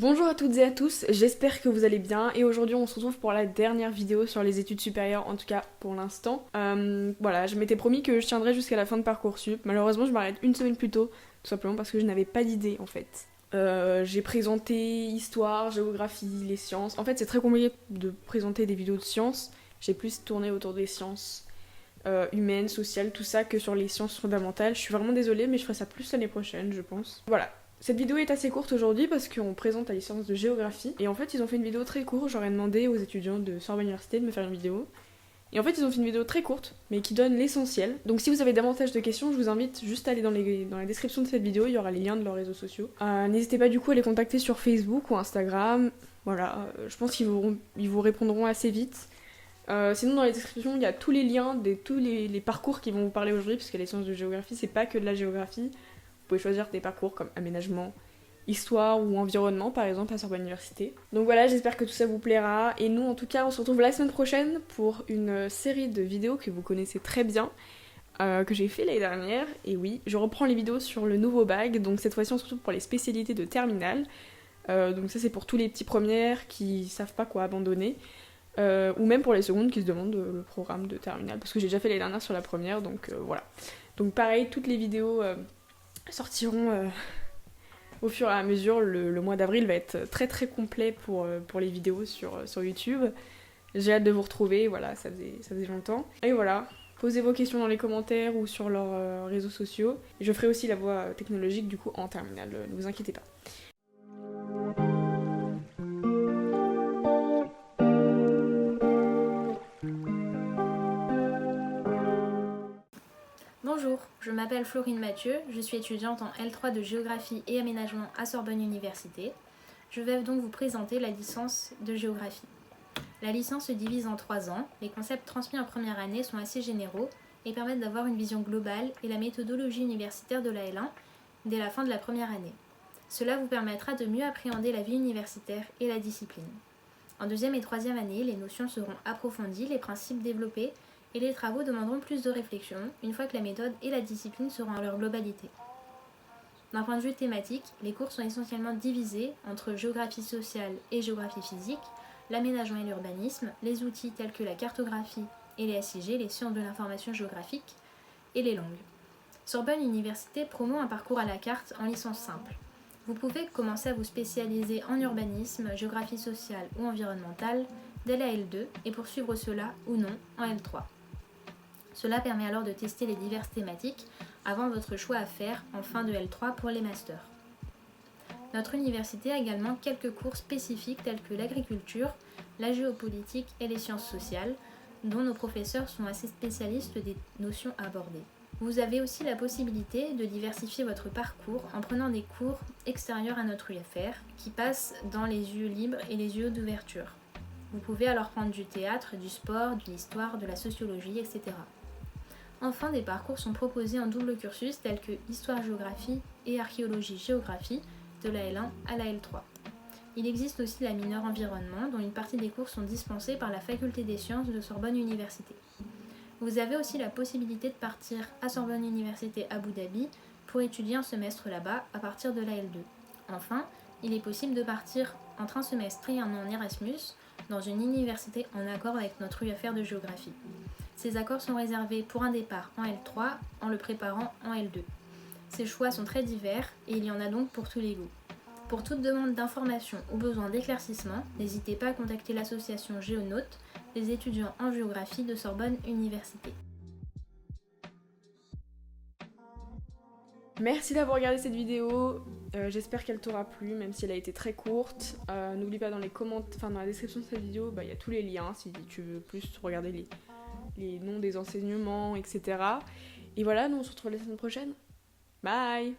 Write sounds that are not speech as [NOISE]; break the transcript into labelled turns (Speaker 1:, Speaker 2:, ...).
Speaker 1: Bonjour à toutes et à tous, j'espère que vous allez bien et aujourd'hui on se retrouve pour la dernière vidéo sur les études supérieures, en tout cas pour l'instant. Euh, voilà, je m'étais promis que je tiendrais jusqu'à la fin de Parcoursup, malheureusement je m'arrête une semaine plus tôt, tout simplement parce que je n'avais pas d'idée en fait. Euh, j'ai présenté histoire, géographie, les sciences. En fait c'est très compliqué de présenter des vidéos de sciences, j'ai plus tourné autour des sciences euh, humaines, sociales, tout ça que sur les sciences fondamentales. Je suis vraiment désolée mais je ferai ça plus l'année prochaine je pense. Voilà, cette vidéo est assez courte aujourd'hui parce qu'on présente la licence de géographie. Et en fait, ils ont fait une vidéo très courte. J'aurais demandé aux étudiants de Sorbonne Université de me faire une vidéo. Et en fait, ils ont fait une vidéo très courte, mais qui donne l'essentiel. Donc si vous avez davantage de questions, je vous invite juste à aller dans, la description de cette vidéo, il y aura les liens de leurs réseaux sociaux. Euh, n'hésitez pas du coup à les contacter sur Facebook ou Instagram. Voilà, euh, je pense qu'ils vous, répondront assez vite. Euh, sinon, dans la description, il y a tous les liens de tous les, les parcours qui vont vous parler aujourd'hui, parce que les sciences de géographie, c'est pas que de la géographie pouvez choisir des parcours comme aménagement, histoire ou environnement par exemple à Sorbonne Université. Donc voilà, j'espère que tout ça vous plaira et nous en tout cas on se retrouve la semaine prochaine pour une série de vidéos que vous connaissez très bien. Euh, que j'ai fait l'année dernière et oui je reprends les vidéos sur le nouveau bac donc cette fois-ci on se retrouve pour les spécialités de terminale euh, donc ça c'est pour tous les petits premières qui savent pas quoi abandonner euh, ou même pour les secondes qui se demandent le programme de terminale parce que j'ai déjà fait l'année dernière sur la première donc voilà donc pareil toutes les vidéos sortiront euh, [LAUGHS] au fur et à mesure. Le, mois d'avril va être très très complet pour, euh, les vidéos sur, euh, sur YouTube. J'ai hâte de vous retrouver, voilà, ça faisait, ça faisait longtemps. Et voilà, posez vos questions dans les commentaires ou sur leurs réseaux sociaux. je ferai aussi la voie technologique du coup en terminale, ne vous inquiétez pas.
Speaker 2: Je m'appelle Florine Mathieu, je suis étudiante en L3 de géographie et aménagement à Sorbonne Université. Je vais donc vous présenter la licence de géographie. La licence se divise en trois ans, les concepts transmis en première année sont assez généraux et permettent d'avoir une vision globale et la méthodologie universitaire de la L1 dès la fin de la première année. Cela vous permettra de mieux appréhender la vie universitaire et la discipline. En deuxième et troisième année, les notions seront approfondies, les principes développés et les travaux demanderont plus de réflexion une fois que la méthode et la discipline seront en leur globalité. D'un point de vue thématique, les cours sont essentiellement divisés entre géographie sociale et géographie physique, l'aménagement et l'urbanisme, les outils tels que la cartographie et les SIG, les sciences de l'information géographique, et les langues. Sorbonne Université promeut un parcours à la carte en licence simple. Vous pouvez commencer à vous spécialiser en urbanisme, géographie sociale ou environnementale dès la L2 et poursuivre cela ou non en L3. Cela permet alors de tester les diverses thématiques avant votre choix à faire en fin de L3 pour les masters. Notre université a également quelques cours spécifiques tels que l'agriculture, la géopolitique et les sciences sociales, dont nos professeurs sont assez spécialistes des notions abordées. Vous avez aussi la possibilité de diversifier votre parcours en prenant des cours extérieurs à notre UFR qui passent dans les yeux libres et les yeux d'ouverture. Vous pouvez alors prendre du théâtre, du sport, de l'histoire, de la sociologie, etc. Enfin, des parcours sont proposés en double cursus tels que histoire-géographie et archéologie-géographie de la L1 à la L3. Il existe aussi la mineure environnement dont une partie des cours sont dispensés par la faculté des sciences de Sorbonne Université. Vous avez aussi la possibilité de partir à Sorbonne Université Abu Dhabi pour étudier un semestre là-bas à partir de la L2. Enfin, il est possible de partir entre un semestre et un an Erasmus dans une université en accord avec notre UFR de géographie. Ces accords sont réservés pour un départ en L3 en le préparant en L2. Ces choix sont très divers et il y en a donc pour tous les goûts. Pour toute demande d'information ou besoin d'éclaircissement, n'hésitez pas à contacter l'association Géonautes, des étudiants en géographie de Sorbonne Université.
Speaker 1: Merci d'avoir regardé cette vidéo. Euh, j'espère qu'elle t'aura plu, même si elle a été très courte. Euh, n'oublie pas dans les commentaires, enfin dans la description de cette vidéo, bah, il y a tous les liens si tu veux plus regarder les, les noms des enseignements, etc. Et voilà, nous on se retrouve la semaine prochaine. Bye.